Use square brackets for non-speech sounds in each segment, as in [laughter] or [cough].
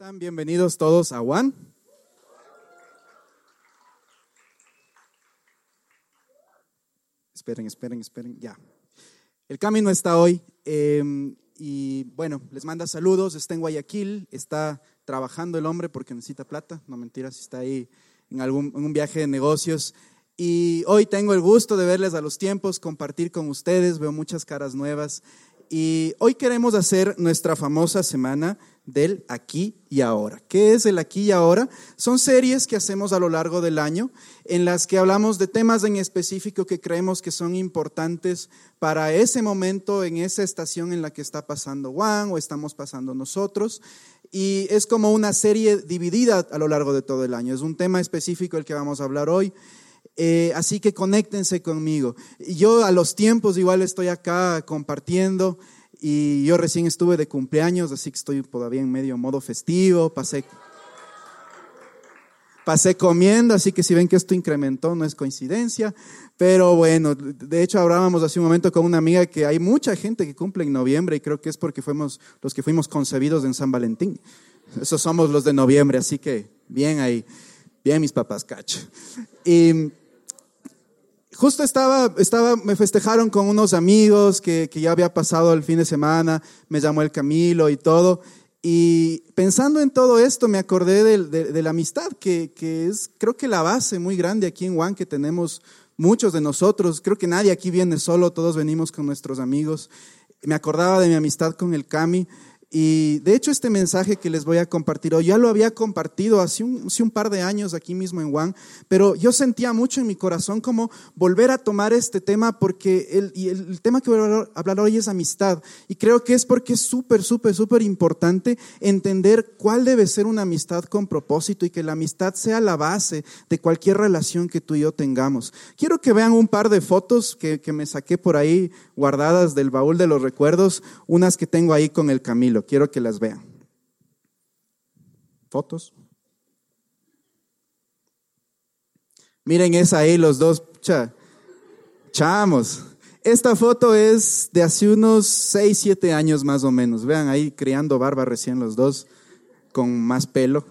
están? Bienvenidos todos a One. Esperen, esperen, esperen, ya. El camino está hoy em, y bueno, les manda saludos, está en Guayaquil, está trabajando el hombre porque necesita plata, no mentiras, está ahí en, algún, en un viaje de negocios. Y hoy tengo el gusto de verles a los tiempos, compartir con ustedes, veo muchas caras nuevas. Y hoy queremos hacer nuestra famosa semana del aquí y ahora. ¿Qué es el aquí y ahora? Son series que hacemos a lo largo del año en las que hablamos de temas en específico que creemos que son importantes para ese momento, en esa estación en la que está pasando Juan o estamos pasando nosotros. Y es como una serie dividida a lo largo de todo el año. Es un tema específico el que vamos a hablar hoy. Eh, así que conéctense conmigo. Yo a los tiempos igual estoy acá compartiendo. Y yo recién estuve de cumpleaños, así que estoy todavía en medio modo festivo, pasé, pasé comiendo, así que si ven que esto incrementó, no es coincidencia. Pero bueno, de hecho hablábamos hace un momento con una amiga que hay mucha gente que cumple en noviembre y creo que es porque fuimos los que fuimos concebidos en San Valentín. Esos somos los de noviembre, así que bien ahí, bien mis papás, cacho. Justo estaba, estaba, me festejaron con unos amigos que, que ya había pasado el fin de semana, me llamó el Camilo y todo. Y pensando en todo esto, me acordé de, de, la amistad, que, que, es creo que la base muy grande aquí en Juan, que tenemos muchos de nosotros. Creo que nadie aquí viene solo, todos venimos con nuestros amigos. Me acordaba de mi amistad con el Cami. Y de hecho este mensaje que les voy a compartir hoy, ya lo había compartido hace un, hace par de años aquí mismo en Juan, pero yo sentía mucho en mi corazón como volver a tomar este tema porque el, tema que voy a hablar hoy es amistad. Y creo que es porque es súper, súper, súper importante entender cuál debe ser una amistad con propósito y que la amistad sea la base de cualquier relación que tú y yo tengamos. Quiero que vean un par de fotos que me saqué por ahí guardadas del baúl de los recuerdos, unas que tengo ahí con el Camilo quiero que las vean. ¿Fotos? Miren esa ahí, los dos chamos. Esta foto es de hace unos 6, 7 años más o menos. Vean ahí criando barba recién los dos, con más pelo.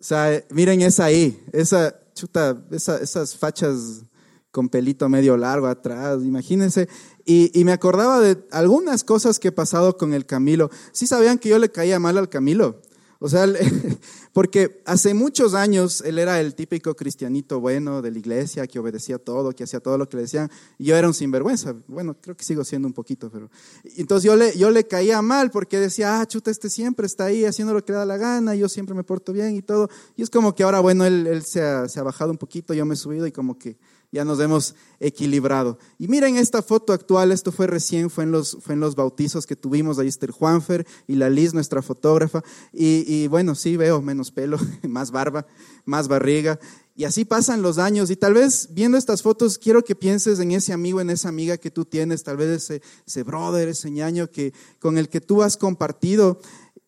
O sea, miren esa ahí, esa chuta, esas fachas con pelito medio largo atrás, imagínense. Y, me acordaba de algunas cosas que he pasado con el Camilo. Sí sabían que yo le caía mal al Camilo. O sea, [laughs] porque hace muchos años él era el típico cristianito bueno de la iglesia, que obedecía todo, que hacía todo lo que le decían. Y yo era un sinvergüenza. Bueno, creo que sigo siendo un poquito, pero... Entonces yo le, yo le caía mal porque decía, ah, chuta, este siempre está ahí haciendo lo que le da la gana, yo siempre me porto bien y todo. Y es como que ahora, bueno, él, se ha bajado un poquito, yo me he subido y como que ya nos hemos equilibrado. Y miren esta foto actual, esto fue recién, fue en los, fue en los bautizos que tuvimos, ahí está el Juanfer y la Liz, nuestra fotógrafa, y, y bueno, sí veo menos pelo, [laughs] más barba, más barriga, y así pasan los años, y tal vez viendo estas fotos quiero que pienses en ese amigo, en esa amiga que tú tienes, tal vez ese, ese brother, ese ñaño que, con el que tú has compartido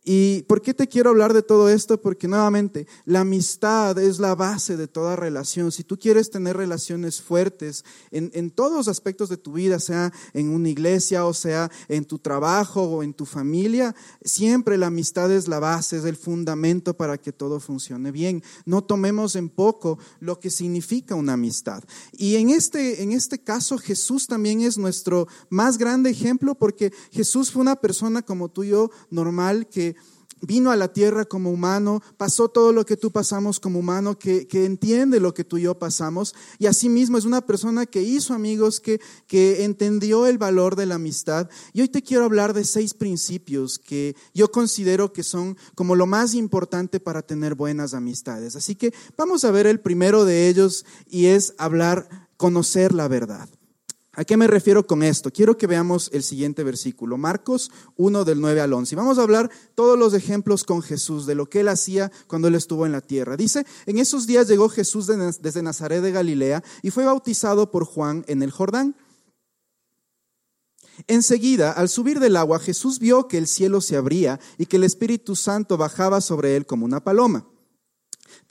¿Y por qué te quiero hablar de todo esto? Porque nuevamente, la amistad es la base de toda relación. Si tú quieres tener relaciones fuertes en, en, todos los aspectos de tu vida, sea en una iglesia o sea en tu trabajo o en tu familia, siempre la amistad es la base, es el fundamento para que todo funcione bien. No tomemos en poco lo que significa una amistad. Y en este, en este caso, Jesús también es nuestro más grande ejemplo porque Jesús fue una persona como tú y yo, normal, que vino a la tierra como humano, pasó todo lo que tú pasamos como humano, que, entiende lo que tú y yo pasamos, y asimismo es una persona que hizo amigos, que, que entendió el valor de la amistad. Y hoy te quiero hablar de seis principios que yo considero que son como lo más importante para tener buenas amistades. Así que vamos a ver el primero de ellos y es hablar, conocer la verdad. ¿A qué me refiero con esto? Quiero que veamos el siguiente versículo, Marcos 1 del 9 al 11. Vamos a hablar todos los ejemplos con Jesús, de lo que él hacía cuando él estuvo en la tierra. Dice, en esos días llegó Jesús desde Nazaret de Galilea y fue bautizado por Juan en el Jordán. Enseguida, al subir del agua, Jesús vio que el cielo se abría y que el Espíritu Santo bajaba sobre él como una paloma.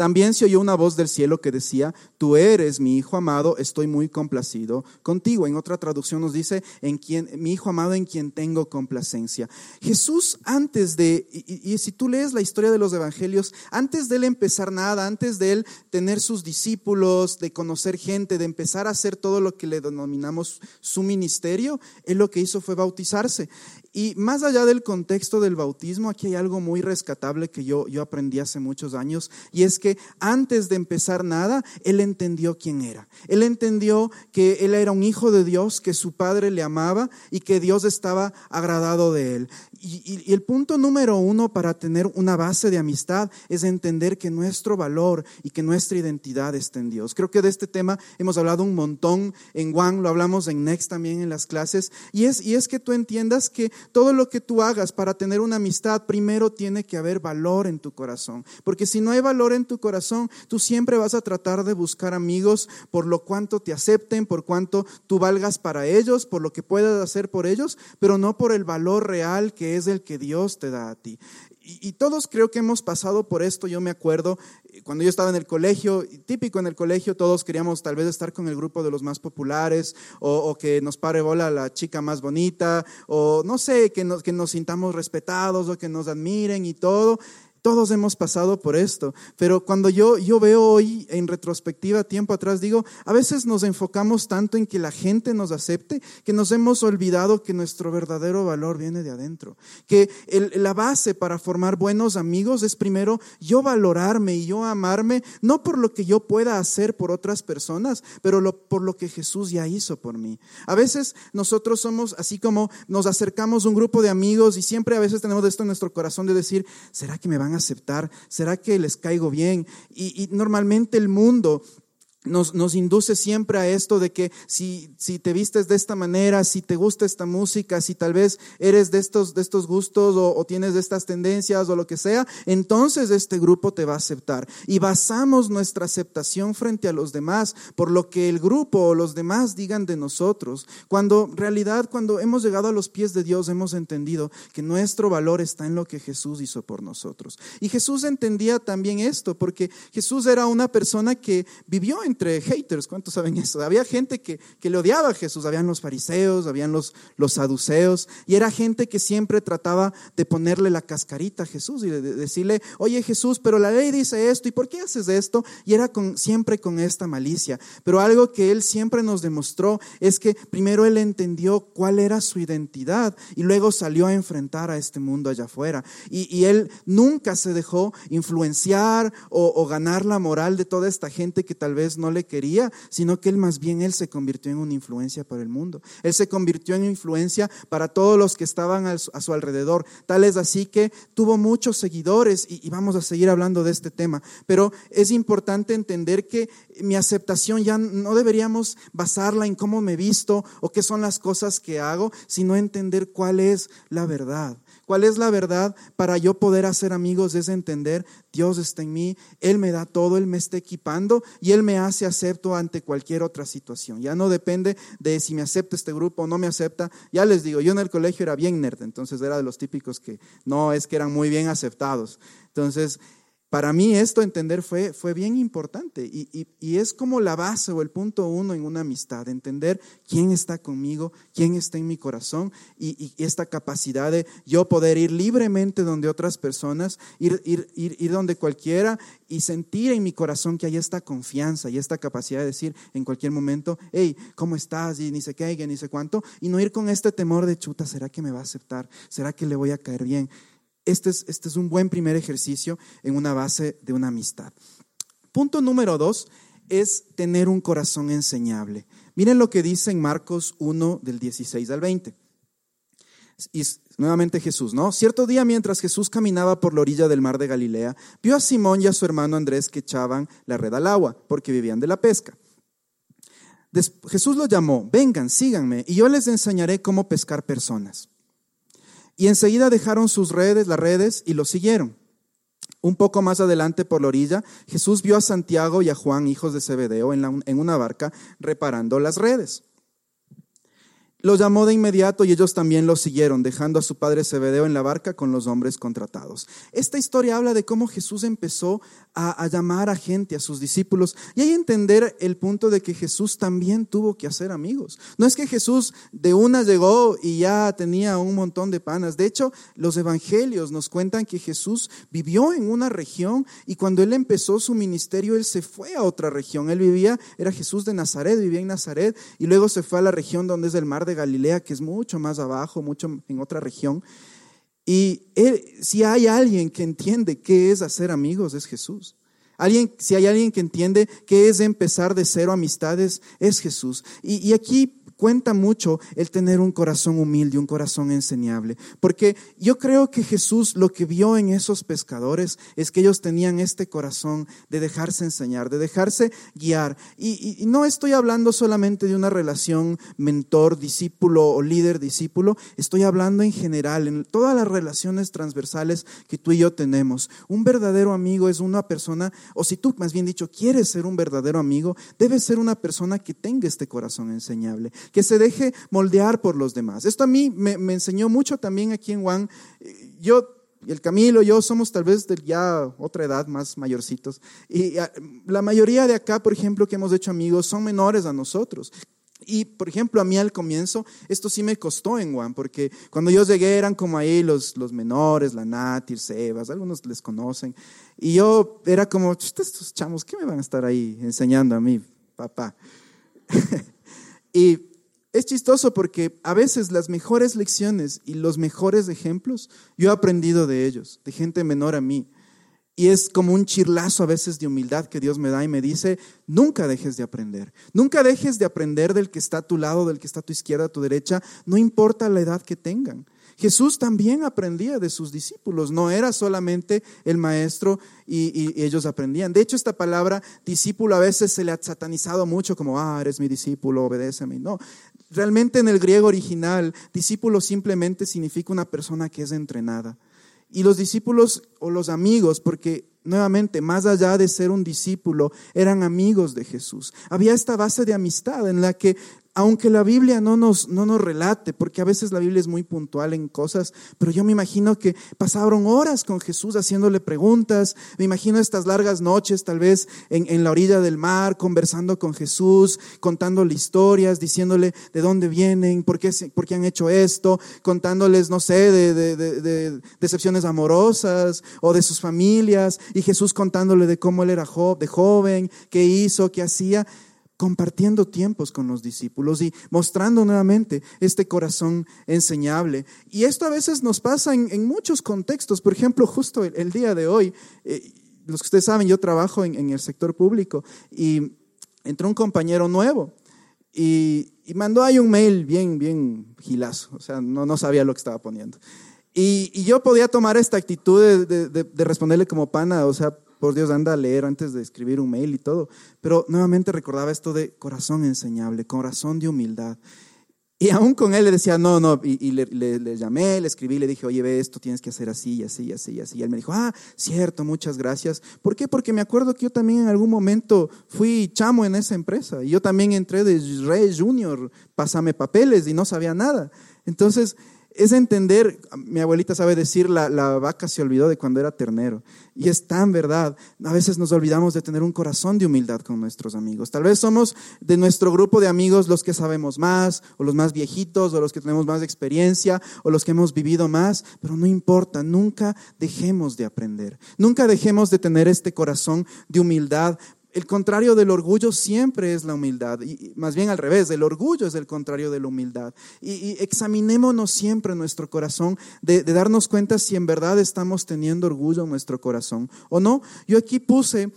También se oyó una voz del cielo que decía, tú eres mi hijo amado, estoy muy complacido contigo. En otra traducción nos dice, en quien, mi hijo amado en quien tengo complacencia. Jesús antes de, y, si tú lees la historia de los evangelios, antes de él empezar nada, antes de él tener sus discípulos, de conocer gente, de empezar a hacer todo lo que le denominamos su ministerio, él lo que hizo fue bautizarse. Y más allá del contexto del bautismo, aquí hay algo muy rescatable que yo, yo aprendí hace muchos años, y es que antes de empezar nada, él entendió quién era. Él entendió que él era un hijo de Dios, que su padre le amaba y que Dios estaba agradado de él. Y, y, el punto número uno para tener una base de amistad es entender que nuestro valor y que nuestra identidad está en Dios. Creo que de este tema hemos hablado un montón en One, lo hablamos en Next también en las clases, y es, y es que tú entiendas que todo lo que tú hagas para tener una amistad, primero tiene que haber valor en tu corazón. Porque si no hay valor en tu corazón, tú siempre vas a tratar de buscar amigos por lo cuanto te acepten, por cuanto tú valgas para ellos, por lo que puedas hacer por ellos, pero no por el valor real que es el que Dios te da a ti. Y, todos creo que hemos pasado por esto. Yo me acuerdo eh, cuando yo estaba en el colegio, típico en el colegio, todos queríamos tal vez estar con el grupo de los más populares o, o que nos pare bola la chica más bonita o no sé, que nos, que nos sintamos respetados o que nos admiren y todo. Todos hemos pasado por esto, pero cuando yo, yo veo hoy en retrospectiva, tiempo atrás, digo, a veces nos enfocamos tanto en que la gente nos acepte que nos hemos olvidado que nuestro verdadero valor viene de adentro, que la base para formar buenos amigos es primero yo valorarme y yo amarme, no por lo que yo pueda hacer por otras personas, pero por lo que Jesús ya hizo por mí. A veces nosotros somos así como nos acercamos a un grupo de amigos y siempre a veces tenemos esto en nuestro corazón de decir, ¿será que me van aceptar? ¿Será que les caigo bien? Y, normalmente el mundo nos, nos, induce siempre a esto de que si, si, te vistes de esta manera, si te gusta esta música, si tal vez eres de estos, de estos gustos o, o, tienes de estas tendencias o lo que sea, entonces este grupo te va a aceptar. Y basamos nuestra aceptación frente a los demás por lo que el grupo o los demás digan de nosotros. Cuando en realidad, cuando hemos llegado a los pies de Dios, hemos entendido que nuestro valor está en lo que Jesús hizo por nosotros. Y Jesús entendía también esto, porque Jesús era una persona que vivió en entre haters, ¿cuántos saben eso? Había gente que, que le odiaba a Jesús, habían los fariseos, habían los, los saduceos, y era gente que siempre trataba de ponerle la cascarita a Jesús y de, decirle, oye Jesús, pero la ley dice esto, ¿y por qué haces esto? Y era con, siempre con esta malicia. Pero algo que él siempre nos demostró es que primero él entendió cuál era su identidad y luego salió a enfrentar a este mundo allá afuera. Y, y él nunca se dejó influenciar o, o ganar la moral de toda esta gente que tal vez no le quería, sino que él más bien él se convirtió en una influencia para el mundo. Él se convirtió en influencia para todos los que estaban a su alrededor. Tal es así que tuvo muchos seguidores y, vamos a seguir hablando de este tema. Pero es importante entender que mi aceptación ya no deberíamos basarla en cómo me visto o qué son las cosas que hago, sino entender cuál es la verdad. ¿Cuál es la verdad para yo poder hacer amigos? Es entender, Dios está en mí, Él me da todo, Él me está equipando y Él me hace acepto ante cualquier otra situación. Ya no depende de si me acepta este grupo o no me acepta. Ya les digo, yo en el colegio era bien nerd, entonces era de los típicos que no es que eran muy bien aceptados. Entonces, para mí esto entender fue, fue bien importante y, y, y, es como la base o el punto uno en una amistad, entender quién está conmigo, quién está en mi corazón y, esta capacidad de yo poder ir libremente donde otras personas, ir, ir, ir, ir, donde cualquiera y sentir en mi corazón que hay esta confianza y esta capacidad de decir en cualquier momento, hey, ¿cómo estás? Y ni sé qué, y ni sé cuánto, y no ir con este temor de chuta, ¿será que me va a aceptar? ¿Será que le voy a caer bien? Este es, este es un buen primer ejercicio en una base de una amistad. Punto número dos es tener un corazón enseñable. Miren lo que dice en Marcos 1 del 16 al 20. Y nuevamente Jesús, ¿no? Cierto día mientras Jesús caminaba por la orilla del mar de Galilea, vio a Simón y a su hermano Andrés que echaban la red al agua porque vivían de la pesca. Jesús los llamó, vengan, síganme, y yo les enseñaré cómo pescar personas. Y enseguida dejaron sus redes, las redes, y lo siguieron. Un poco más adelante por la orilla, Jesús vio a Santiago y a Juan, hijos de Zebedeo, en, en una barca reparando las redes. Los llamó de inmediato y ellos también lo siguieron, dejando a su padre Zebedeo en la barca con los hombres contratados. Esta historia habla de cómo Jesús empezó a, llamar a gente, a sus discípulos, y hay entender el punto de que Jesús también tuvo que hacer amigos. No es que Jesús de una llegó y ya tenía un montón de panas. De hecho, los evangelios nos cuentan que Jesús vivió en una región y cuando él empezó su ministerio, él se fue a otra región. Él vivía, era Jesús de Nazaret, vivía en Nazaret y luego se fue a la región donde es el mar de Galilea, que es mucho más abajo, mucho en otra región. Y si hay alguien que entiende qué es hacer amigos, es Jesús. Alguien, si hay alguien que entiende qué es empezar de cero amistades, es Jesús. Y, y aquí cuenta mucho el tener un corazón humilde, un corazón enseñable. Porque yo creo que Jesús lo que vio en esos pescadores es que ellos tenían este corazón de dejarse enseñar, de dejarse guiar. Y, no estoy hablando solamente de una relación mentor-discípulo o líder-discípulo, estoy hablando en general, en todas las relaciones transversales que tú y yo tenemos. Un verdadero amigo es una persona, o si tú más bien dicho quieres ser un verdadero amigo, debes ser una persona que tenga este corazón enseñable, que se deje moldear por los demás. Esto a mí me, enseñó mucho también aquí en Juan. Yo el Camilo, yo somos tal vez de ya otra edad, más mayorcitos. Y ah, la mayoría de acá, por ejemplo, que hemos hecho amigos, son menores a nosotros. Y, por ejemplo, a mí al comienzo, esto sí me costó en Juan, porque cuando yo llegué eran como ahí los, los menores, la Natir, Sebas, algunos les conocen. Y yo era como, estos chamos, ¿qué me van a estar ahí enseñando a mí, papá? [laughs] y es chistoso porque a veces las mejores lecciones y los mejores ejemplos yo he aprendido de ellos, de gente menor a mí. Y es como un chirlazo a veces de humildad que Dios me da y me dice, nunca dejes de aprender. Nunca dejes de aprender del que está a tu lado, del que está a tu izquierda, a tu derecha, no importa la edad que tengan. Jesús también aprendía de sus discípulos, no era solamente el maestro y, ellos aprendían. De hecho, esta palabra discípulo a veces se le ha satanizado mucho como, ah, eres mi discípulo, obedéceme. No, realmente en el griego original, discípulo simplemente significa una persona que es entrenada. Y los discípulos o los amigos, porque nuevamente, más allá de ser un discípulo, eran amigos de Jesús. Había esta base de amistad en la que aunque la Biblia no nos, no nos relate, porque a veces la Biblia es muy puntual en cosas, pero yo me imagino que pasaron horas con Jesús haciéndole preguntas, me imagino estas largas noches tal vez en, en la orilla del mar, conversando con Jesús, contándole historias, diciéndole de dónde vienen, por qué, por qué han hecho esto, contándoles, no sé, de, de, de, decepciones amorosas o de sus familias, y Jesús contándole de cómo él era de joven, qué hizo, qué hacía compartiendo tiempos con los discípulos y mostrando nuevamente este corazón enseñable. Y esto a veces nos pasa en, muchos contextos. Por ejemplo, justo el, día de hoy, eh, los que ustedes saben, yo trabajo en, el sector público y entró un compañero nuevo y, mandó ahí un mail bien, bien gilazo. O sea, no, no sabía lo que estaba poniendo. Y, yo podía tomar esta actitud de, de responderle como pana, o sea, por Dios, anda a leer antes de escribir un mail y todo. Pero nuevamente recordaba esto de corazón enseñable, corazón de humildad. Y aún con él le decía, no, no, y, le, llamé, le escribí, le dije, oye, ve esto, tienes que hacer así, así, así, así. Y él me dijo, ah, cierto, muchas gracias. ¿Por qué? Porque me acuerdo que yo también en algún momento fui chamo en esa empresa. Y yo también entré de Rey Junior, pásame papeles y no sabía nada. Entonces, es entender, mi abuelita sabe decir, la, la, vaca se olvidó de cuando era ternero. Y es tan verdad. A veces nos olvidamos de tener un corazón de humildad con nuestros amigos. Tal vez somos de nuestro grupo de amigos los que sabemos más, o los más viejitos, o los que tenemos más experiencia, o los que hemos vivido más, pero no importa, nunca dejemos de aprender. Nunca dejemos de tener este corazón de humildad el contrario del orgullo siempre es la humildad, y más bien al revés, el orgullo es el contrario de la humildad. Y, examinémonos siempre nuestro corazón de, de, darnos cuenta si en verdad estamos teniendo orgullo en nuestro corazón o no. Yo aquí puse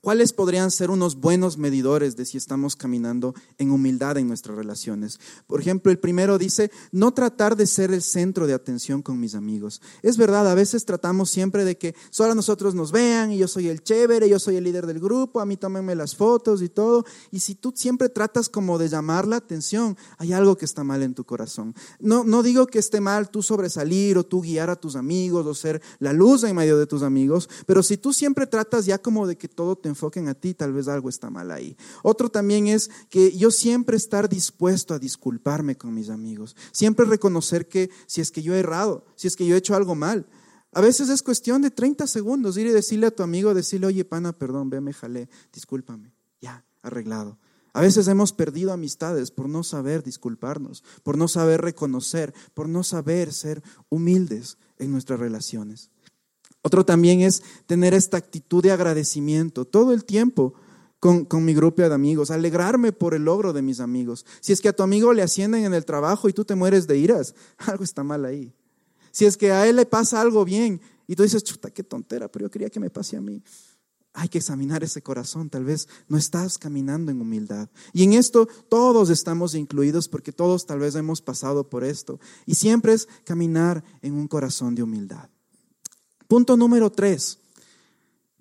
¿Cuáles podrían ser unos buenos medidores de si estamos caminando en humildad en nuestras relaciones? Por ejemplo, el primero dice, no tratar de ser el centro de atención con mis amigos. Es verdad, a veces tratamos siempre de que solo nosotros nos vean y yo soy el chévere, yo soy el líder del grupo, a mí tómenme las fotos y todo. Y si tú siempre tratas como de llamar la atención, hay algo que está mal en tu corazón. No, no digo que esté mal tú sobresalir o tú guiar a tus amigos o ser la luz en medio de tus amigos, pero si tú siempre tratas ya como de que todo te enfoquen a ti, tal vez algo está mal ahí. Otro también es que yo siempre estar dispuesto a disculparme con mis amigos, siempre reconocer que si es que yo he errado, si es que yo he hecho algo mal, a veces es cuestión de 30 segundos ir y decirle a tu amigo, decirle, oye, pana, perdón, ve, me jalé, discúlpame, ya, arreglado. A veces hemos perdido amistades por no saber disculparnos, por no saber reconocer, por no saber ser humildes en nuestras relaciones. Otro también es tener esta actitud de agradecimiento todo el tiempo con, mi grupo de amigos, alegrarme por el logro de mis amigos. Si es que a tu amigo le ascienden en el trabajo y tú te mueres de iras, [laughs] algo está mal ahí. Si es que a él le pasa algo bien y tú dices, chuta, qué tontera, pero yo quería que me pase a mí. Hay que examinar ese corazón, tal vez no estás caminando en humildad. Y en esto todos estamos incluidos porque todos tal vez hemos pasado por esto. Y siempre es caminar en un corazón de humildad. Punto número tres,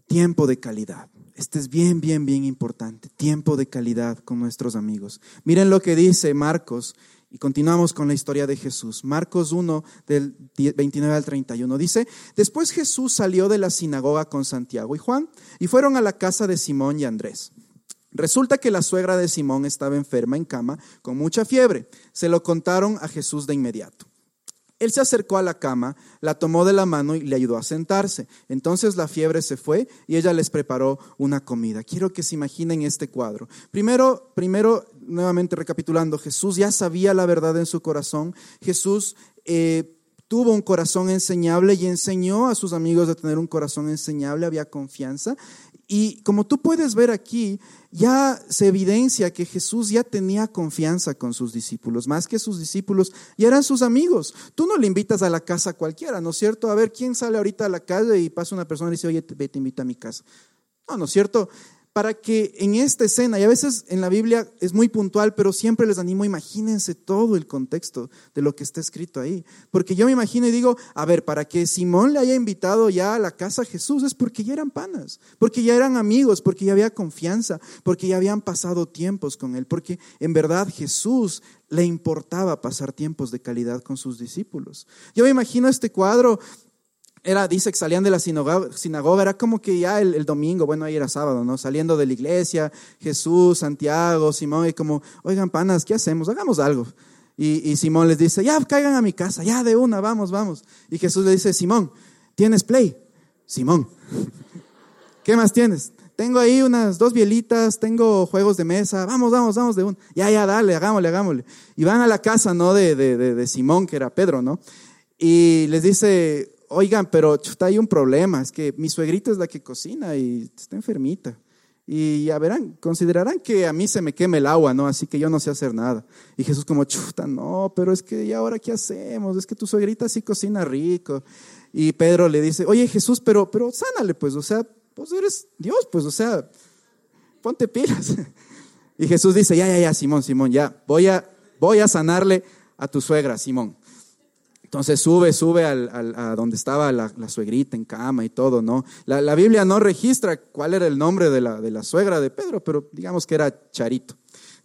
tiempo de calidad. Este es bien, bien, bien importante. Tiempo de calidad con nuestros amigos. Miren lo que dice Marcos y continuamos con la historia de Jesús. Marcos 1 del 29 al 31 dice, después Jesús salió de la sinagoga con Santiago y Juan y fueron a la casa de Simón y Andrés. Resulta que la suegra de Simón estaba enferma en cama con mucha fiebre. Se lo contaron a Jesús de inmediato. Él se acercó a la cama, la tomó de la mano y le ayudó a sentarse. Entonces la fiebre se fue y ella les preparó una comida. Quiero que se imaginen este cuadro. Primero, primero, nuevamente recapitulando, Jesús ya sabía la verdad en su corazón. Jesús eh, tuvo un corazón enseñable y enseñó a sus amigos a tener un corazón enseñable, había confianza. Y como tú puedes ver aquí, ya se evidencia que Jesús ya tenía confianza con sus discípulos, más que sus discípulos, y eran sus amigos. Tú no le invitas a la casa cualquiera, ¿no es cierto? A ver, ¿quién sale ahorita a la calle y pasa una persona y dice, oye, te, te invito a mi casa? No, ¿no es cierto? Para que en esta escena, y a veces en la Biblia es muy puntual, pero siempre les animo, imagínense todo el contexto de lo que está escrito ahí. Porque yo me imagino y digo, a ver, para que Simón le haya invitado ya a la casa a Jesús es porque ya eran panas, porque ya eran amigos, porque ya había confianza, porque ya habían pasado tiempos con él, porque en verdad Jesús le importaba pasar tiempos de calidad con sus discípulos. Yo me imagino este cuadro era, dice que salían de la sinagoga, era como que ya el, domingo, bueno, ahí era sábado, ¿no? Saliendo de la iglesia, Jesús, Santiago, Simón, y como, oigan, panas, ¿qué hacemos? Hagamos algo. Y, y, Simón les dice, ya, caigan a mi casa, ya de una, vamos, vamos. Y Jesús le dice, Simón, ¿tienes play? Simón, [laughs] ¿qué más tienes? Tengo ahí unas dos bielitas, tengo juegos de mesa, vamos, vamos, vamos de una. Ya, ya, dale, hagámosle, hagámosle. Y van a la casa, ¿no? De, de, de, de Simón, que era Pedro, ¿no? Y les dice, oigan, pero chuta, hay un problema, es que mi suegrita es la que cocina y está enfermita. Y ya verán, considerarán que a mí se me queme el agua, ¿no? Así que yo no sé hacer nada. Y Jesús como, chuta, no, pero es que, ¿y ahora qué hacemos? Es que tu suegrita sí cocina rico. Y Pedro le dice, oye Jesús, pero, pero sánale, pues, o sea, pues eres Dios, pues, o sea, ponte pilas. [laughs] Y Jesús dice, ya, ya, ya, Simón, Simón, ya, voy a, voy a sanarle a tu suegra, Simón. Entonces sube, sube al, a donde estaba la, suegrita en cama y todo, ¿no? La, la, Biblia no registra cuál era el nombre de la, de la suegra de Pedro, pero digamos que era Charito.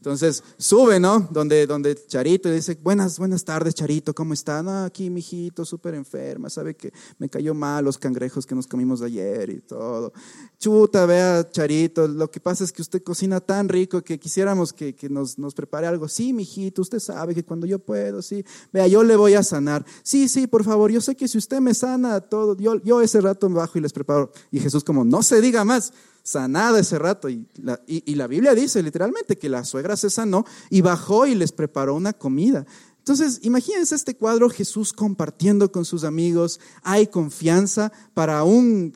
Entonces sube, ¿no? Donde, donde Charito dice, buenas, buenas tardes, Charito, ¿cómo está? No, aquí, mijito, súper enferma, sabe que me cayó mal los cangrejos que nos comimos ayer y todo. Chuta, vea, Charito, lo que pasa es que usted cocina tan rico que quisiéramos que, que nos, nos prepare algo. Sí, mijito, usted sabe que cuando yo puedo, sí. Vea, yo le voy a sanar. Sí, sí, por favor, yo sé que si usted me sana todo, yo, yo ese rato me bajo y les preparo. Y Jesús como, no se diga más sanada ese rato. Y la, y, la Biblia dice literalmente que la suegra se sanó y bajó y les preparó una comida. Entonces, imagínense este cuadro, Jesús compartiendo con sus amigos, hay confianza para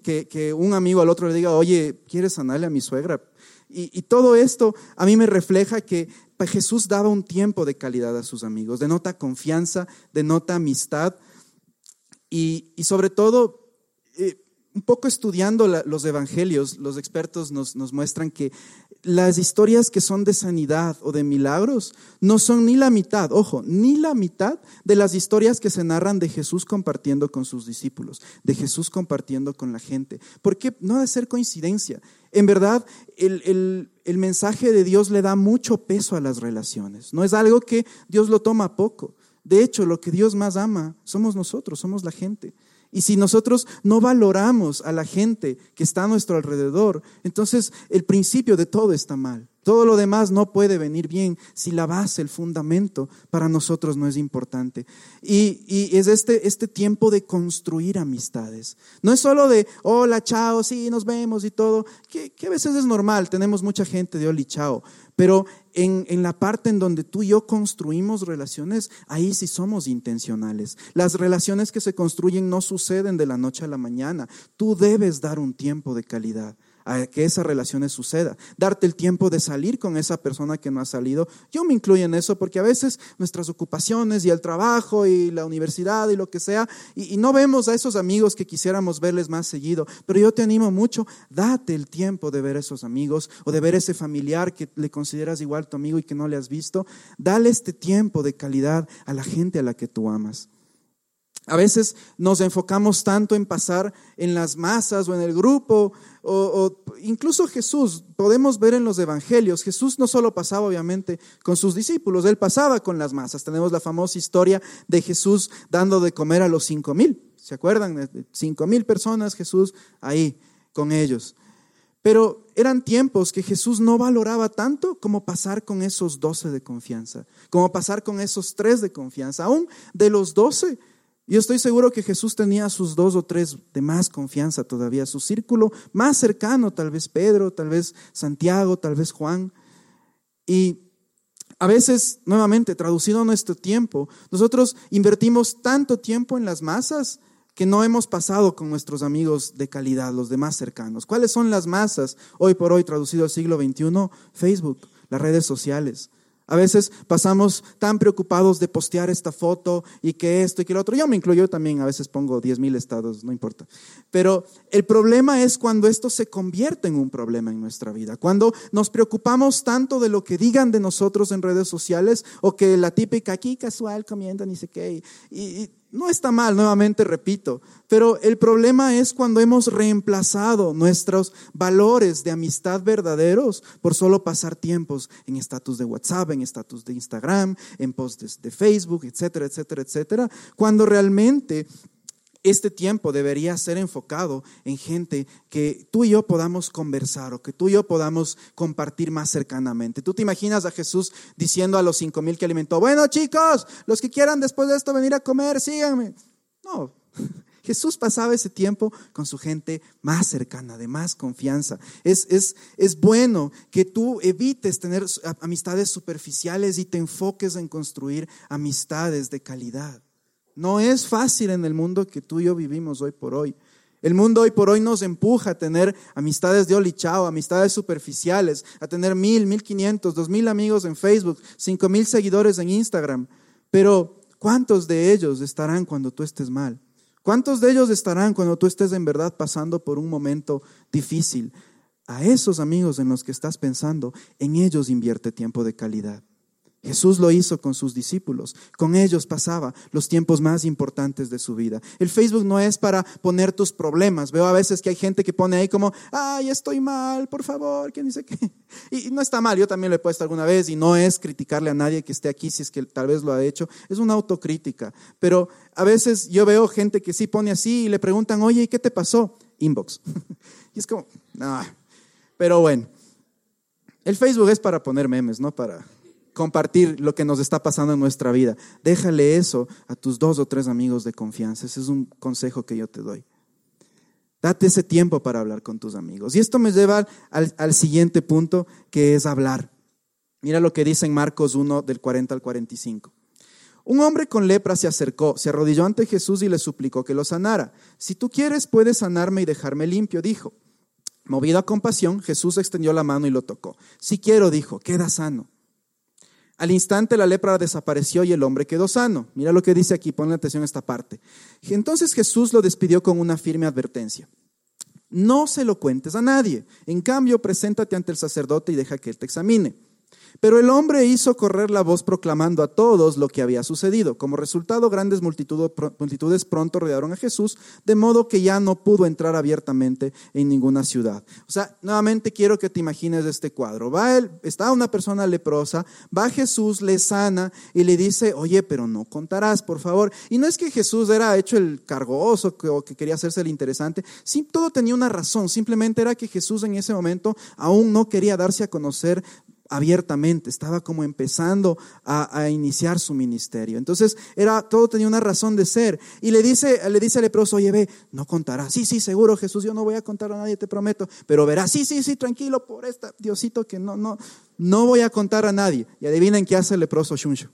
que, que un amigo al otro le diga, oye, ¿quieres sanarle a mi suegra? Y, y, todo esto a mí me refleja que Jesús daba un tiempo de calidad a sus amigos, denota confianza, denota amistad y, y sobre todo eh, un poco estudiando los evangelios, los expertos nos, muestran que las historias que son de sanidad o de milagros no son ni la mitad, ojo, ni la mitad de las historias que se narran de Jesús compartiendo con sus discípulos, de Jesús compartiendo con la gente. Porque no ha de ser coincidencia. En verdad, el, el, el mensaje de Dios le da mucho peso a las relaciones. No es algo que Dios lo toma poco. De hecho, lo que Dios más ama somos nosotros, somos la gente. Y si nosotros no valoramos a la gente que está a nuestro alrededor, entonces el principio de todo está mal. Todo lo demás no puede venir bien si la base, el fundamento para nosotros no es importante. Y, es este, este tiempo de construir amistades. No es solo de, hola, chao, sí, nos vemos y todo, que, que a veces es normal, tenemos mucha gente de hola y chao, pero en, en, la parte en donde tú y yo construimos relaciones, ahí sí somos intencionales. Las relaciones que se construyen no suceden de la noche a la mañana. Tú debes dar un tiempo de calidad a que esas relaciones suceda. Darte el tiempo de salir con esa persona que no ha salido. Yo me incluyo en eso porque a veces nuestras ocupaciones y el trabajo y la universidad y lo que sea, y, no vemos a esos amigos que quisiéramos verles más seguido. Pero yo te animo mucho, date el tiempo de ver a esos amigos o de ver ese familiar que le consideras igual tu amigo y que no le has visto. Dale este tiempo de calidad a la gente a la que tú amas. A veces nos enfocamos tanto en pasar en las masas o en el grupo, o, incluso Jesús, podemos ver en los evangelios, Jesús no solo pasaba obviamente con sus discípulos, él pasaba con las masas. Tenemos la famosa historia de Jesús dando de comer a los cinco mil. ¿Se acuerdan? Cinco mil personas, Jesús ahí con ellos. Pero eran tiempos que Jesús no valoraba tanto como pasar con esos doce de confianza, como pasar con esos tres de confianza. Aún de los doce, yo estoy seguro que Jesús tenía sus dos o tres de más confianza todavía, su círculo más cercano, tal vez Pedro, tal vez Santiago, tal vez Juan. Y a veces, nuevamente, traducido a nuestro tiempo, nosotros invertimos tanto tiempo en las masas que no hemos pasado con nuestros amigos de calidad, los de más cercanos. ¿Cuáles son las masas hoy por hoy traducido al siglo XXI? Facebook, las redes sociales. A veces pasamos tan preocupados de postear esta foto y que esto y que lo otro. Yo me incluyo también, a veces pongo 10 mil estados, no importa. Pero el problema es cuando esto se convierte en un problema en nuestra vida. Cuando nos preocupamos tanto de lo que digan de nosotros en redes sociales o que la típica aquí casual comiendo ni sé qué. y no está mal, nuevamente repito, pero el problema es cuando hemos reemplazado nuestros valores de amistad verdaderos por solo pasar tiempos en estatus de WhatsApp, en estatus de Instagram, en posts de Facebook, etcétera, etcétera, etcétera, cuando realmente este tiempo debería ser enfocado en gente que tú y yo podamos conversar o que tú y yo podamos compartir más cercanamente. Tú te imaginas a Jesús diciendo a los cinco mil que alimentó, bueno chicos, los que quieran después de esto venir a comer, síganme. No, [laughs] Jesús pasaba ese tiempo con su gente más cercana, de más confianza. Es, es, es bueno que tú evites tener amistades superficiales y te enfoques en construir amistades de calidad. No es fácil en el mundo que tú y yo vivimos hoy por hoy. El mundo hoy por hoy nos empuja a tener amistades de olichao, amistades superficiales, a tener mil, mil quinientos, dos mil amigos en Facebook, cinco mil seguidores en Instagram. Pero, ¿cuántos de ellos estarán cuando tú estés mal? ¿Cuántos de ellos estarán cuando tú estés en verdad pasando por un momento difícil? A esos amigos en los que estás pensando, en ellos invierte tiempo de calidad. Jesús lo hizo con sus discípulos. Con ellos pasaba los tiempos más importantes de su vida. El Facebook no es para poner tus problemas. Veo a veces que hay gente que pone ahí como, ay, estoy mal, por favor, que dice qué. [laughs] Y no está mal, yo también lo he puesto alguna vez y no es criticarle a nadie que esté aquí si es que tal vez lo ha hecho. Es una autocrítica. Pero a veces yo veo gente que sí pone así y le preguntan, oye, ¿y qué te pasó? Inbox. [laughs] Y es como, no. Pero bueno, el Facebook es para poner memes, no para compartir lo que nos está pasando en nuestra vida. Déjale eso a tus dos o tres amigos de confianza. Ese es un consejo que yo te doy. Date ese tiempo para hablar con tus amigos. Y esto me lleva al, siguiente punto, que es hablar. Mira lo que dice en Marcos 1 del 40 al 45. Un hombre con lepra se acercó, se arrodilló ante Jesús y le suplicó que lo sanara. Si tú quieres, puedes sanarme y dejarme limpio, dijo. Movido a compasión, Jesús extendió la mano y lo tocó. Si quiero, dijo, queda sano. Al instante la lepra desapareció y el hombre quedó sano. Mira lo que dice aquí, ponle atención a esta parte. Entonces Jesús lo despidió con una firme advertencia. No se lo cuentes a nadie. En cambio, preséntate ante el sacerdote y deja que él te examine. Pero el hombre hizo correr la voz proclamando a todos lo que había sucedido. Como resultado, grandes multitudes pronto rodearon a Jesús, de modo que ya no pudo entrar abiertamente en ninguna ciudad. O sea, nuevamente quiero que te imagines este cuadro. Va él, está una persona leprosa, va Jesús, le sana y le dice, oye, pero no contarás, por favor. Y no es que Jesús era hecho el cargoso o que quería hacerse el interesante, sí, todo tenía una razón, simplemente era que Jesús en ese momento aún no quería darse a conocer abiertamente, estaba como empezando a, iniciar su ministerio. Entonces, era, todo tenía una razón de ser. Y le dice, le dice al leproso, oye, ve, no contará. Sí, sí, seguro, Jesús, yo no voy a contar a nadie, te prometo. Pero verás, sí, sí, sí, tranquilo por esta, Diosito, que no, no, no voy a contar a nadie. Y adivinen qué hace el leproso Shunshu.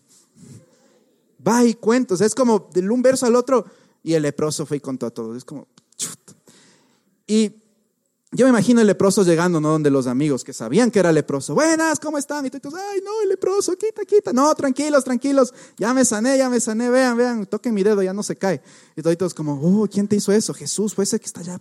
Va y cuenta, es como de un verso al otro. Y el leproso fue y contó a todos. Es como, chut. Y yo me imagino el leproso llegando, ¿no? Donde los amigos que sabían que era leproso. Buenas, ¿cómo están? Y todos, ay, no, el leproso, quita, quita. No, tranquilos, tranquilos. Ya me sané, ya me sané. Vean, vean, toquen mi dedo, ya no se cae. Y todos como, oh, ¿quién te hizo eso? Jesús, fue ese que está allá.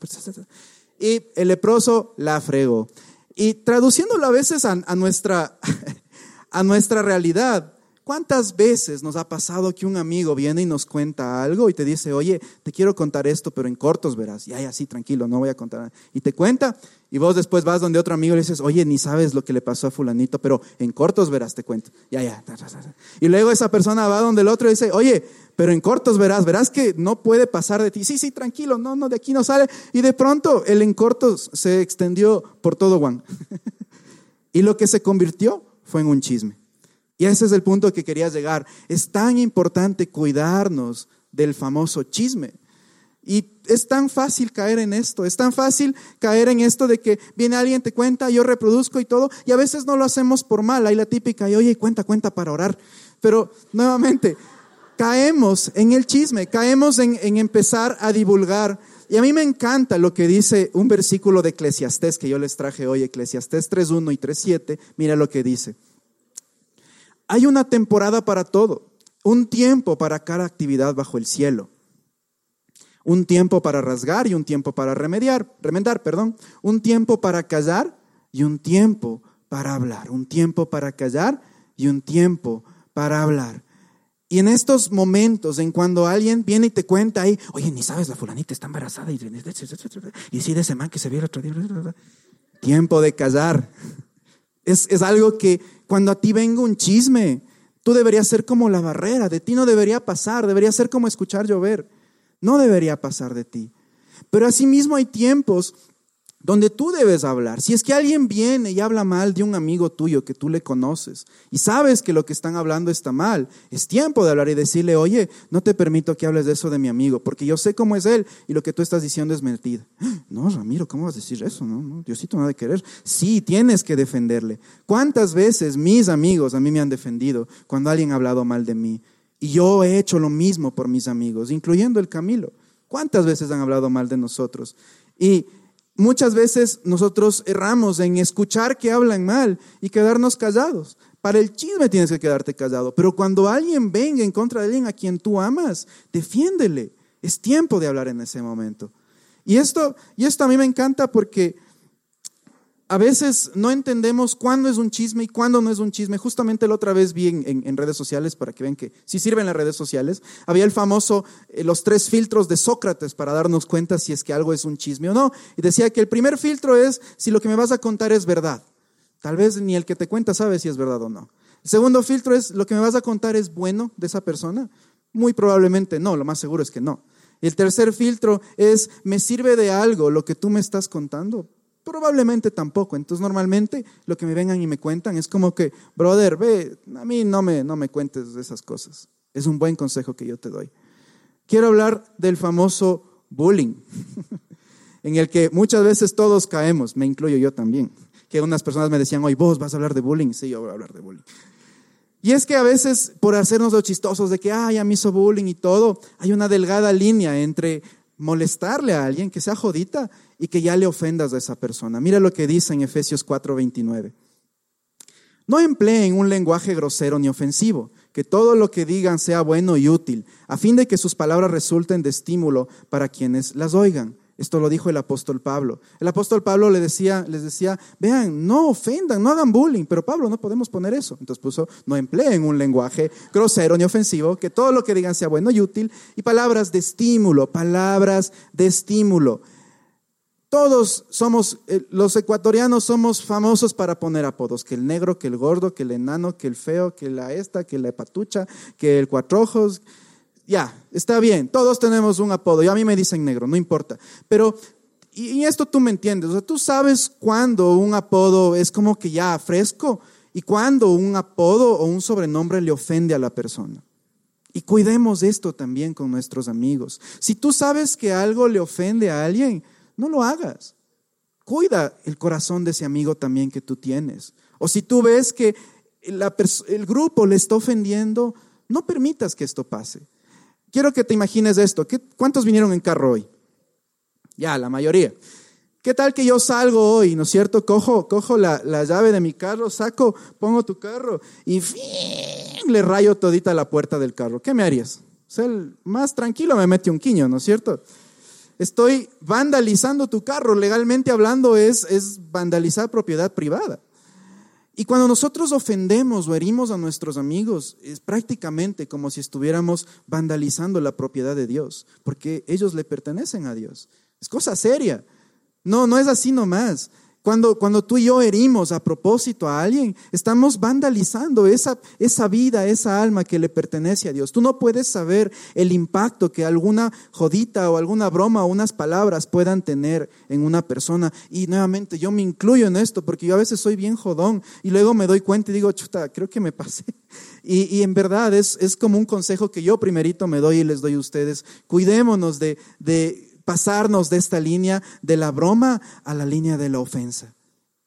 Y el leproso la fregó. Y traduciéndolo a veces a nuestra, [laughs] a nuestra realidad, ¿Cuántas veces nos ha pasado que un amigo viene y nos cuenta algo y te dice, oye, te quiero contar esto, pero en cortos verás? Ya, ya, sí, tranquilo, no voy a contar. Y te cuenta y vos después vas donde otro amigo y le dices, oye, ni sabes lo que le pasó a fulanito, pero en cortos verás, te cuento. Ya, ya. Y luego esa persona va donde el otro y dice, oye, pero en cortos verás, verás que no puede pasar de ti. Sí, sí, tranquilo, no, no, de aquí no sale. Y de pronto el en cortos se extendió por todo Juan. [laughs] y lo que se convirtió fue en un chisme. Y ese es el punto que quería llegar. Es tan importante cuidarnos del famoso chisme. Y es tan fácil caer en esto, es tan fácil caer en esto de que viene alguien, te cuenta, yo reproduzco y todo, y a veces no lo hacemos por mal, hay la típica, y oye, cuenta, cuenta para orar. Pero nuevamente, caemos en el chisme, caemos en, en empezar a divulgar. Y a mí me encanta lo que dice un versículo de Eclesiastés que yo les traje hoy, Eclesiastés 3.1 y 3.7, mira lo que dice. Hay una temporada para todo, un tiempo para cada actividad bajo el cielo. Un tiempo para rasgar y un tiempo para remediar, remendar, perdón. Un tiempo para callar y un tiempo para hablar. Un tiempo para callar y un tiempo para hablar. Y en estos momentos, en cuando alguien viene y te cuenta ahí, oye, ni sabes, la fulanita está embarazada y, si de ese man que se viera otro día. Tiempo de callar. [laughs] Es, es algo que cuando a ti venga un chisme, tú deberías ser como la barrera, de ti no debería pasar, debería ser como escuchar llover, no debería pasar de ti. Pero asimismo hay tiempos donde tú debes hablar. Si es que alguien viene y habla mal de un amigo tuyo que tú le conoces y sabes que lo que están hablando está mal, es tiempo de hablar y decirle, oye, no te permito que hables de eso de mi amigo, porque yo sé cómo es él y lo que tú estás diciendo es mentira. [gasps] No, Ramiro, ¿cómo vas a decir eso? No, no, Diosito no ha de querer. Sí, tienes que defenderle. ¿Cuántas veces mis amigos a mí me han defendido cuando alguien ha hablado mal de mí? Y yo he hecho lo mismo por mis amigos, incluyendo el Camilo. ¿Cuántas veces han hablado mal de nosotros? Y Muchas veces nosotros erramos en escuchar que hablan mal y quedarnos callados. Para el chisme tienes que quedarte callado, pero cuando alguien venga en contra de alguien a quien tú amas, defiéndele. Es tiempo de hablar en ese momento. Y esto, y esto a mí me encanta porque a veces no entendemos cuándo es un chisme y cuándo no es un chisme. Justamente la otra vez vi en, redes sociales, para que vean que si sirven las redes sociales, había el famoso, eh, los tres filtros de Sócrates para darnos cuenta si es que algo es un chisme o no. Y decía que el primer filtro es si lo que me vas a contar es verdad. Tal vez ni el que te cuenta sabe si es verdad o no. El segundo filtro es lo que me vas a contar es bueno de esa persona. Muy probablemente no, lo más seguro es que no. El tercer filtro es, ¿me sirve de algo lo que tú me estás contando? Probablemente tampoco. Entonces normalmente lo que me vengan y me cuentan es como que, brother, ve, a mí no me, no me cuentes esas cosas. Es un buen consejo que yo te doy. Quiero hablar del famoso bullying, [laughs] en el que muchas veces todos caemos, me incluyo yo también. Que unas personas me decían, hoy vos vas a hablar de bullying. Sí, yo voy a hablar de bullying. Y es que a veces, por hacernos los chistosos de que, ay, a mí hizo bullying y todo, hay una delgada línea entre molestarle a alguien que sea jodita y que ya le ofendas a esa persona. Mira lo que dice en Efesios 4:29. No empleen un lenguaje grosero ni ofensivo, que todo lo que digan sea bueno y útil, a fin de que sus palabras resulten de estímulo para quienes las oigan. Esto lo dijo el apóstol Pablo. El apóstol Pablo decía, les decía, vean, no ofendan, no hagan bullying, pero Pablo no podemos poner eso. Entonces puso, no empleen un lenguaje grosero ni ofensivo, que todo lo que digan sea bueno y útil, y palabras de estímulo, palabras de estímulo. Todos somos, eh, los ecuatorianos somos famosos para poner apodos, que el negro, que el gordo, que el enano, que el feo, que la esta, que la patucha, que el cuatrojos, ya, está bien, todos tenemos un apodo, y a mí me dicen negro, no importa. Pero, y, esto tú me entiendes, o sea, tú sabes cuándo un apodo es como que ya fresco y cuándo un apodo o un sobrenombre le ofende a la persona. Y cuidemos esto también con nuestros amigos. Si tú sabes que algo le ofende a alguien, no lo hagas. Cuida el corazón de ese amigo también que tú tienes. O si tú ves que el grupo le está ofendiendo, no permitas que esto pase. Quiero que te imagines esto. ¿Cuántos vinieron en carro hoy? Ya, la mayoría. ¿Qué tal que yo salgo hoy, ¿no es cierto? Cojo, cojo la, llave de mi carro, saco, pongo tu carro y le rayo todita la puerta del carro. ¿Qué me harías? O sea, el más tranquilo me mete un quiño, ¿no es cierto? Estoy vandalizando tu carro. Legalmente hablando es, es vandalizar propiedad privada. Y cuando nosotros ofendemos o herimos a nuestros amigos, es prácticamente como si estuviéramos vandalizando la propiedad de Dios, porque ellos le pertenecen a Dios. Es cosa seria. No, no es así nomás. Cuando, cuando tú y yo herimos a propósito a alguien, estamos vandalizando esa, esa vida, esa alma que le pertenece a Dios. Tú no puedes saber el impacto que alguna jodita o alguna broma o unas palabras puedan tener en una persona. Y nuevamente yo me incluyo en esto porque yo a veces soy bien jodón y luego me doy cuenta y digo, chuta, creo que me pasé. [laughs] Y, y en verdad es, es como un consejo que yo primerito me doy y les doy a ustedes. Cuidémonos de, de pasarnos de esta línea de la broma a la línea de la ofensa.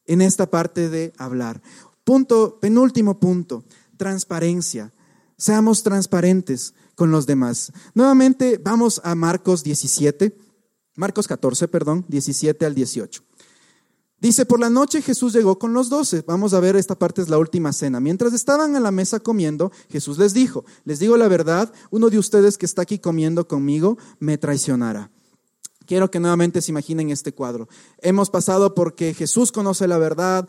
En esta parte de hablar. Punto, penúltimo punto, transparencia. Seamos transparentes con los demás. Nuevamente vamos a Marcos 17, Marcos 14, perdón, 17 al 18. Dice, por la noche Jesús llegó con los doce. Vamos a ver, esta parte es la última cena. Mientras estaban a la mesa comiendo, Jesús les dijo, les digo la verdad, uno de ustedes que está aquí comiendo conmigo me traicionará. Quiero que nuevamente se imaginen este cuadro. Hemos pasado porque Jesús conoce la verdad,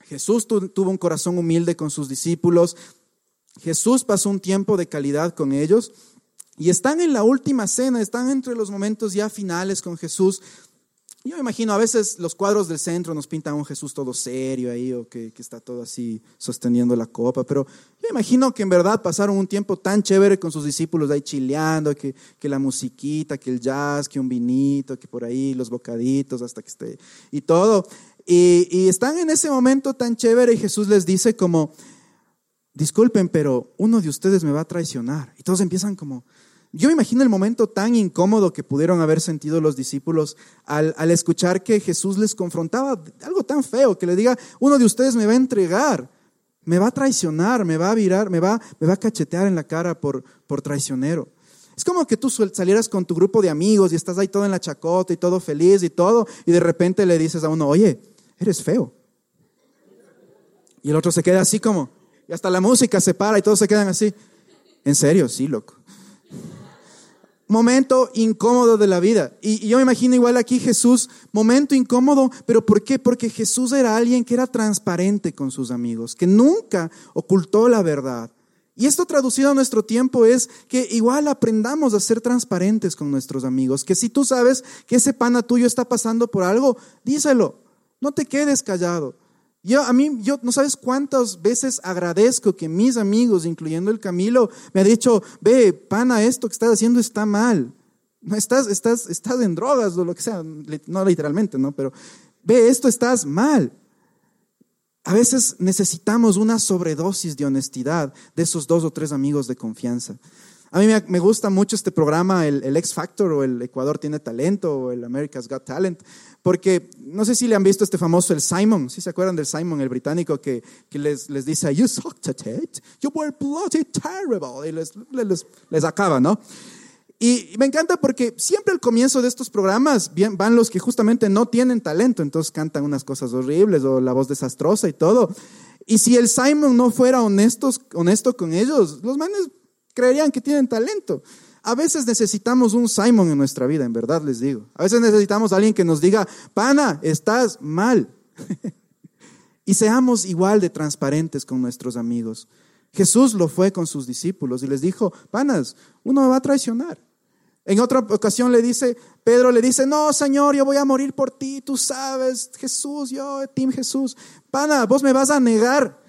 Jesús tuvo un corazón humilde con sus discípulos, Jesús pasó un tiempo de calidad con ellos y están en la última cena, están entre los momentos ya finales con Jesús. Yo me imagino, a veces los cuadros del centro nos pintan a un Jesús todo serio ahí, o que, está todo así sosteniendo la copa, pero yo imagino que en verdad pasaron un tiempo tan chévere con sus discípulos ahí chileando, que, que la musiquita, que el jazz, que un vinito, que por ahí los bocaditos, hasta que esté, y todo. Y, y están en ese momento tan chévere y Jesús les dice como, disculpen, pero uno de ustedes me va a traicionar. Y todos empiezan como, yo me imagino el momento tan incómodo que pudieron haber sentido los discípulos al, escuchar que Jesús les confrontaba algo tan feo, que le diga, uno de ustedes me va a entregar, me va a traicionar, me va a virar, me va, me va a cachetear en la cara por, por traicionero. Es como que tú salieras con tu grupo de amigos y estás ahí todo en la chacota y todo feliz y todo, y de repente le dices a uno, oye, eres feo. Y el otro se queda así como, y hasta la música se para y todos se quedan así. En serio, sí, loco momento incómodo de la vida. Y, yo me imagino igual aquí Jesús, momento incómodo, pero ¿por qué? Porque Jesús era alguien que era transparente con sus amigos, que nunca ocultó la verdad. Y esto traducido a nuestro tiempo es que igual aprendamos a ser transparentes con nuestros amigos, que si tú sabes que ese pana tuyo está pasando por algo, díselo, no te quedes callado. Yo, a mí, yo no sabes cuántas veces agradezco que mis amigos, incluyendo el Camilo, me ha dicho, ve, pana, esto que estás haciendo está mal. No estás, estás, estás en drogas o lo que sea, no literalmente, ¿no? Pero ve, esto estás mal. A veces necesitamos una sobredosis de honestidad de esos dos o tres amigos de confianza. A mí me, gusta mucho este programa, el, el, X Factor o el Ecuador tiene talento o el America's Got Talent, porque no sé si le han visto este famoso, el Simon, si se acuerdan del Simon, el británico, que, que les, les, dice, you sucked at it, you were bloody terrible, y les, les, les acaba, ¿no? Y me encanta porque siempre al comienzo de estos programas van los que justamente no tienen talento, entonces cantan unas cosas horribles o la voz desastrosa y todo. Y si el Simon no fuera honestos, honesto con ellos, los manes creerían que tienen talento. A veces necesitamos un Simon en nuestra vida, en verdad les digo. A veces necesitamos alguien que nos diga, pana, estás mal. [laughs] y seamos igual de transparentes con nuestros amigos. Jesús lo fue con sus discípulos y les dijo, panas, uno me va a traicionar. En otra ocasión le dice, Pedro le dice, no, Señor, yo voy a morir por ti, tú sabes, Jesús, yo, Tim Jesús, pana, vos me vas a negar.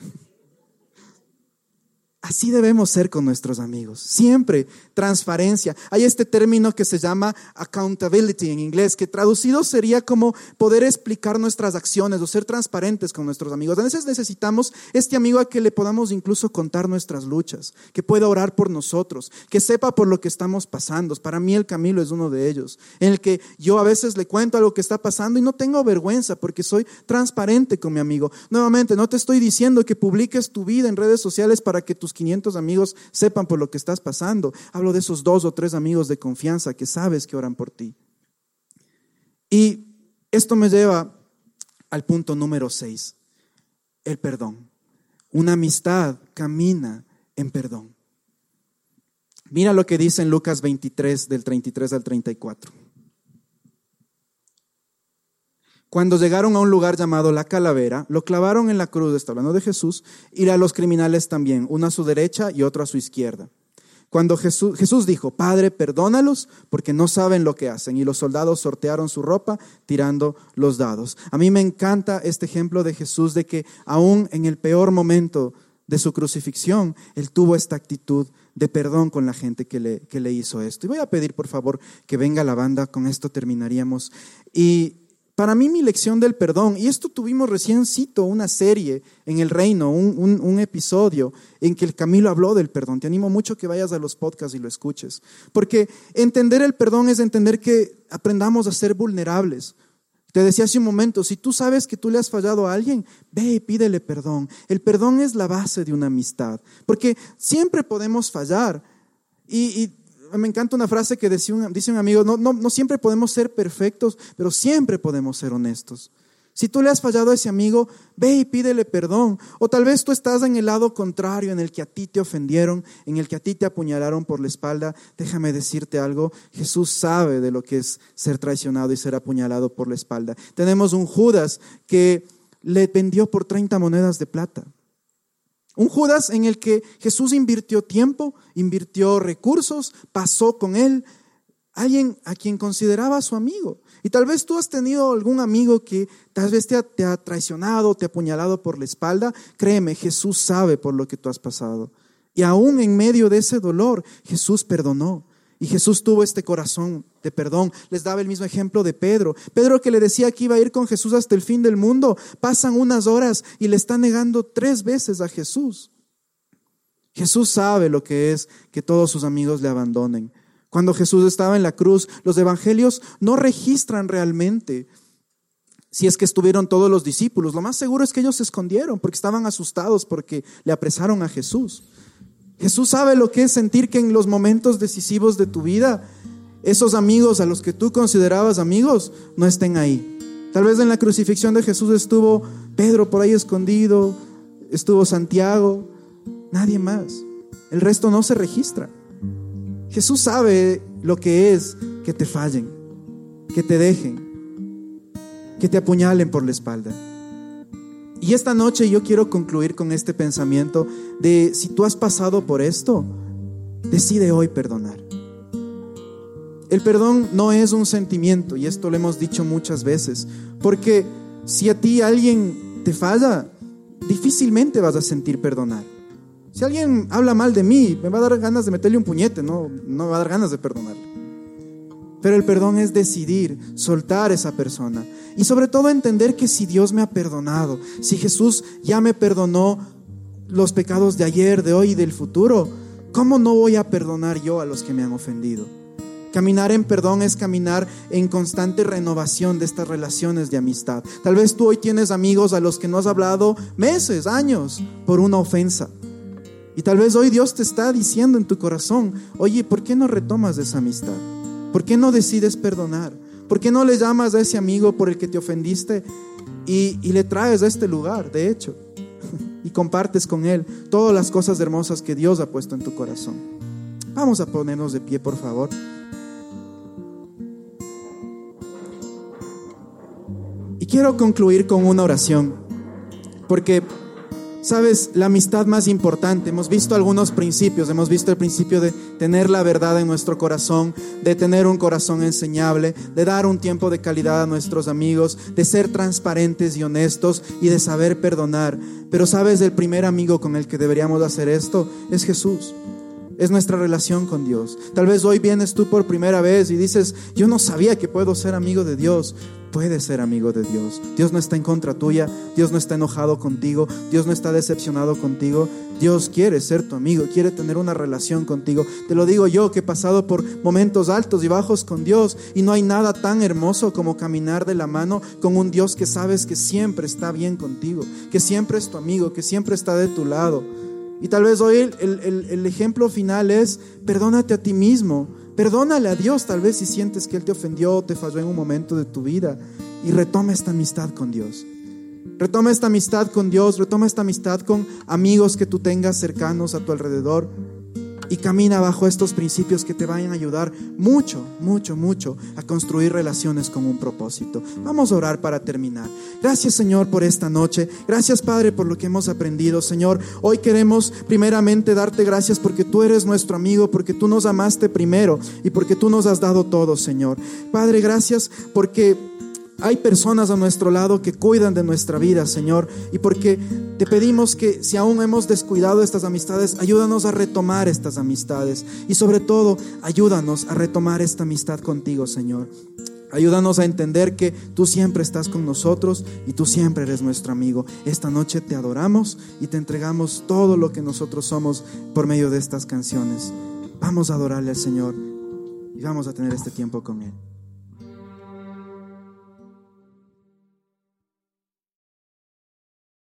Así debemos ser con nuestros amigos. Siempre transparencia. Hay este término que se llama accountability en inglés, que traducido sería como poder explicar nuestras acciones o ser transparentes con nuestros amigos. A veces necesitamos este amigo a que le podamos incluso contar nuestras luchas, que pueda orar por nosotros, que sepa por lo que estamos pasando. Para mí el Camilo es uno de ellos, en el que yo a veces le cuento algo que está pasando y no tengo vergüenza porque soy transparente con mi amigo. Nuevamente, no te estoy diciendo que publiques tu vida en redes sociales para que tus 500 amigos sepan por lo que estás pasando. Hablo de esos dos o tres amigos de confianza que sabes que oran por ti. Y esto me lleva al punto número seis, el perdón. Una amistad camina en perdón. Mira lo que dice en Lucas 23, del 33 al 34. Cuando llegaron a un lugar llamado La Calavera, lo clavaron en la cruz, está hablando de Jesús, y a los criminales también, uno a su derecha y otro a su izquierda. Cuando Jesús, dijo, Padre, perdónalos porque no saben lo que hacen. Y los soldados sortearon su ropa tirando los dados. A mí me encanta este ejemplo de Jesús de que aún en el peor momento de su crucifixión, Él tuvo esta actitud de perdón con la gente que le, que le hizo esto. Y voy a pedir, por favor, que venga la banda, con esto terminaríamos. Y para mí mi lección del perdón, y esto tuvimos recién cito una serie en el reino, un, episodio en que el Camilo habló del perdón. Te animo mucho que vayas a los podcasts y lo escuches, porque entender el perdón es entender que aprendamos a ser vulnerables. Te decía hace un momento, si tú sabes que tú le has fallado a alguien, ve y pídele perdón. El perdón es la base de una amistad, porque siempre podemos fallar. Y me encanta una frase que dice un amigo, no, no, no siempre podemos ser perfectos, pero siempre podemos ser honestos. Si tú le has fallado a ese amigo, ve y pídele perdón. O tal vez tú estás en el lado contrario, en el que a ti te ofendieron, en el que a ti te apuñalaron por la espalda. Déjame decirte algo, Jesús sabe de lo que es ser traicionado y ser apuñalado por la espalda. Tenemos un Judas que le vendió por 30 monedas de plata. Un Judas en el que Jesús invirtió tiempo, invirtió recursos, pasó con él, alguien a quien consideraba su amigo. Y tal vez tú has tenido algún amigo que tal vez te ha, te ha, traicionado, te ha apuñalado por la espalda. Créeme, Jesús sabe por lo que tú has pasado. Y aún en medio de ese dolor, Jesús perdonó. Y Jesús tuvo este corazón de perdón. Les daba el mismo ejemplo de Pedro. Pedro que le decía que iba a ir con Jesús hasta el fin del mundo. Pasan unas horas y le está negando tres veces a Jesús. Jesús sabe lo que es que todos sus amigos le abandonen. Cuando Jesús estaba en la cruz, los evangelios no registran realmente si es que estuvieron todos los discípulos. Lo más seguro es que ellos se escondieron porque estaban asustados porque le apresaron a Jesús. Jesús sabe lo que es sentir que en los momentos decisivos de tu vida, esos amigos a los que tú considerabas amigos no estén ahí. Tal vez en la crucifixión de Jesús estuvo Pedro por ahí escondido, estuvo Santiago, nadie más. El resto no se registra. Jesús sabe lo que es que te fallen, que te dejen, que te apuñalen por la espalda. Y esta noche yo quiero concluir con este pensamiento de si tú has pasado por esto, decide hoy perdonar. El perdón no es un sentimiento, y esto lo hemos dicho muchas veces, porque si a ti alguien te falla, difícilmente vas a sentir perdonar. Si alguien habla mal de mí, me va a dar ganas de meterle un puñete, no, no me va a dar ganas de perdonar. Pero el perdón es decidir soltar a esa persona. Y sobre todo entender que si Dios me ha perdonado, si Jesús ya me perdonó los pecados de ayer, de hoy y del futuro, ¿cómo no voy a perdonar yo a los que me han ofendido? Caminar en perdón es caminar en constante renovación de estas relaciones de amistad. Tal vez tú hoy tienes amigos a los que no has hablado meses, años, por una ofensa. Y tal vez hoy Dios te está diciendo en tu corazón, oye, ¿por qué no retomas esa amistad? ¿Por qué no decides perdonar? ¿Por qué no le llamas a ese amigo por el que te ofendiste y, le traes a este lugar, de hecho? [laughs] y compartes con él todas las cosas hermosas que Dios ha puesto en tu corazón. Vamos a ponernos de pie, por favor. Y quiero concluir con una oración, porque Sabes, la amistad más importante, hemos visto algunos principios, hemos visto el principio de tener la verdad en nuestro corazón, de tener un corazón enseñable, de dar un tiempo de calidad a nuestros amigos, de ser transparentes y honestos y de saber perdonar. Pero sabes, el primer amigo con el que deberíamos hacer esto es Jesús es nuestra relación con Dios. Tal vez hoy vienes tú por primera vez y dices, yo no sabía que puedo ser amigo de Dios. Puedes ser amigo de Dios. Dios no está en contra tuya, Dios no está enojado contigo, Dios no está decepcionado contigo. Dios quiere ser tu amigo, quiere tener una relación contigo. Te lo digo yo que he pasado por momentos altos y bajos con Dios y no hay nada tan hermoso como caminar de la mano con un Dios que sabes que siempre está bien contigo, que siempre es tu amigo, que siempre está de tu lado. Y tal vez hoy el, ejemplo final es, perdónate a ti mismo, perdónale a Dios tal vez si sientes que Él te ofendió te falló en un momento de tu vida. Y retoma esta amistad con Dios. Retoma esta amistad con Dios, retoma esta amistad con amigos que tú tengas cercanos a tu alrededor y camina bajo estos principios que te vayan a ayudar mucho, mucho, mucho a construir relaciones con un propósito. Vamos a orar para terminar. Gracias Señor por esta noche. Gracias Padre por lo que hemos aprendido. Señor, hoy queremos primeramente darte gracias porque tú eres nuestro amigo, porque tú nos amaste primero y porque tú nos has dado todo, Señor. Padre, gracias porque hay personas a nuestro lado que cuidan de nuestra vida, Señor, y porque te pedimos que si aún hemos descuidado estas amistades, ayúdanos a retomar estas amistades y sobre todo, ayúdanos a retomar esta amistad contigo, Señor. Ayúdanos a entender que tú siempre estás con nosotros y tú siempre eres nuestro amigo. Esta noche te adoramos y te entregamos todo lo que nosotros somos por medio de estas canciones. Vamos a adorarle al Señor y vamos a tener este tiempo con Él.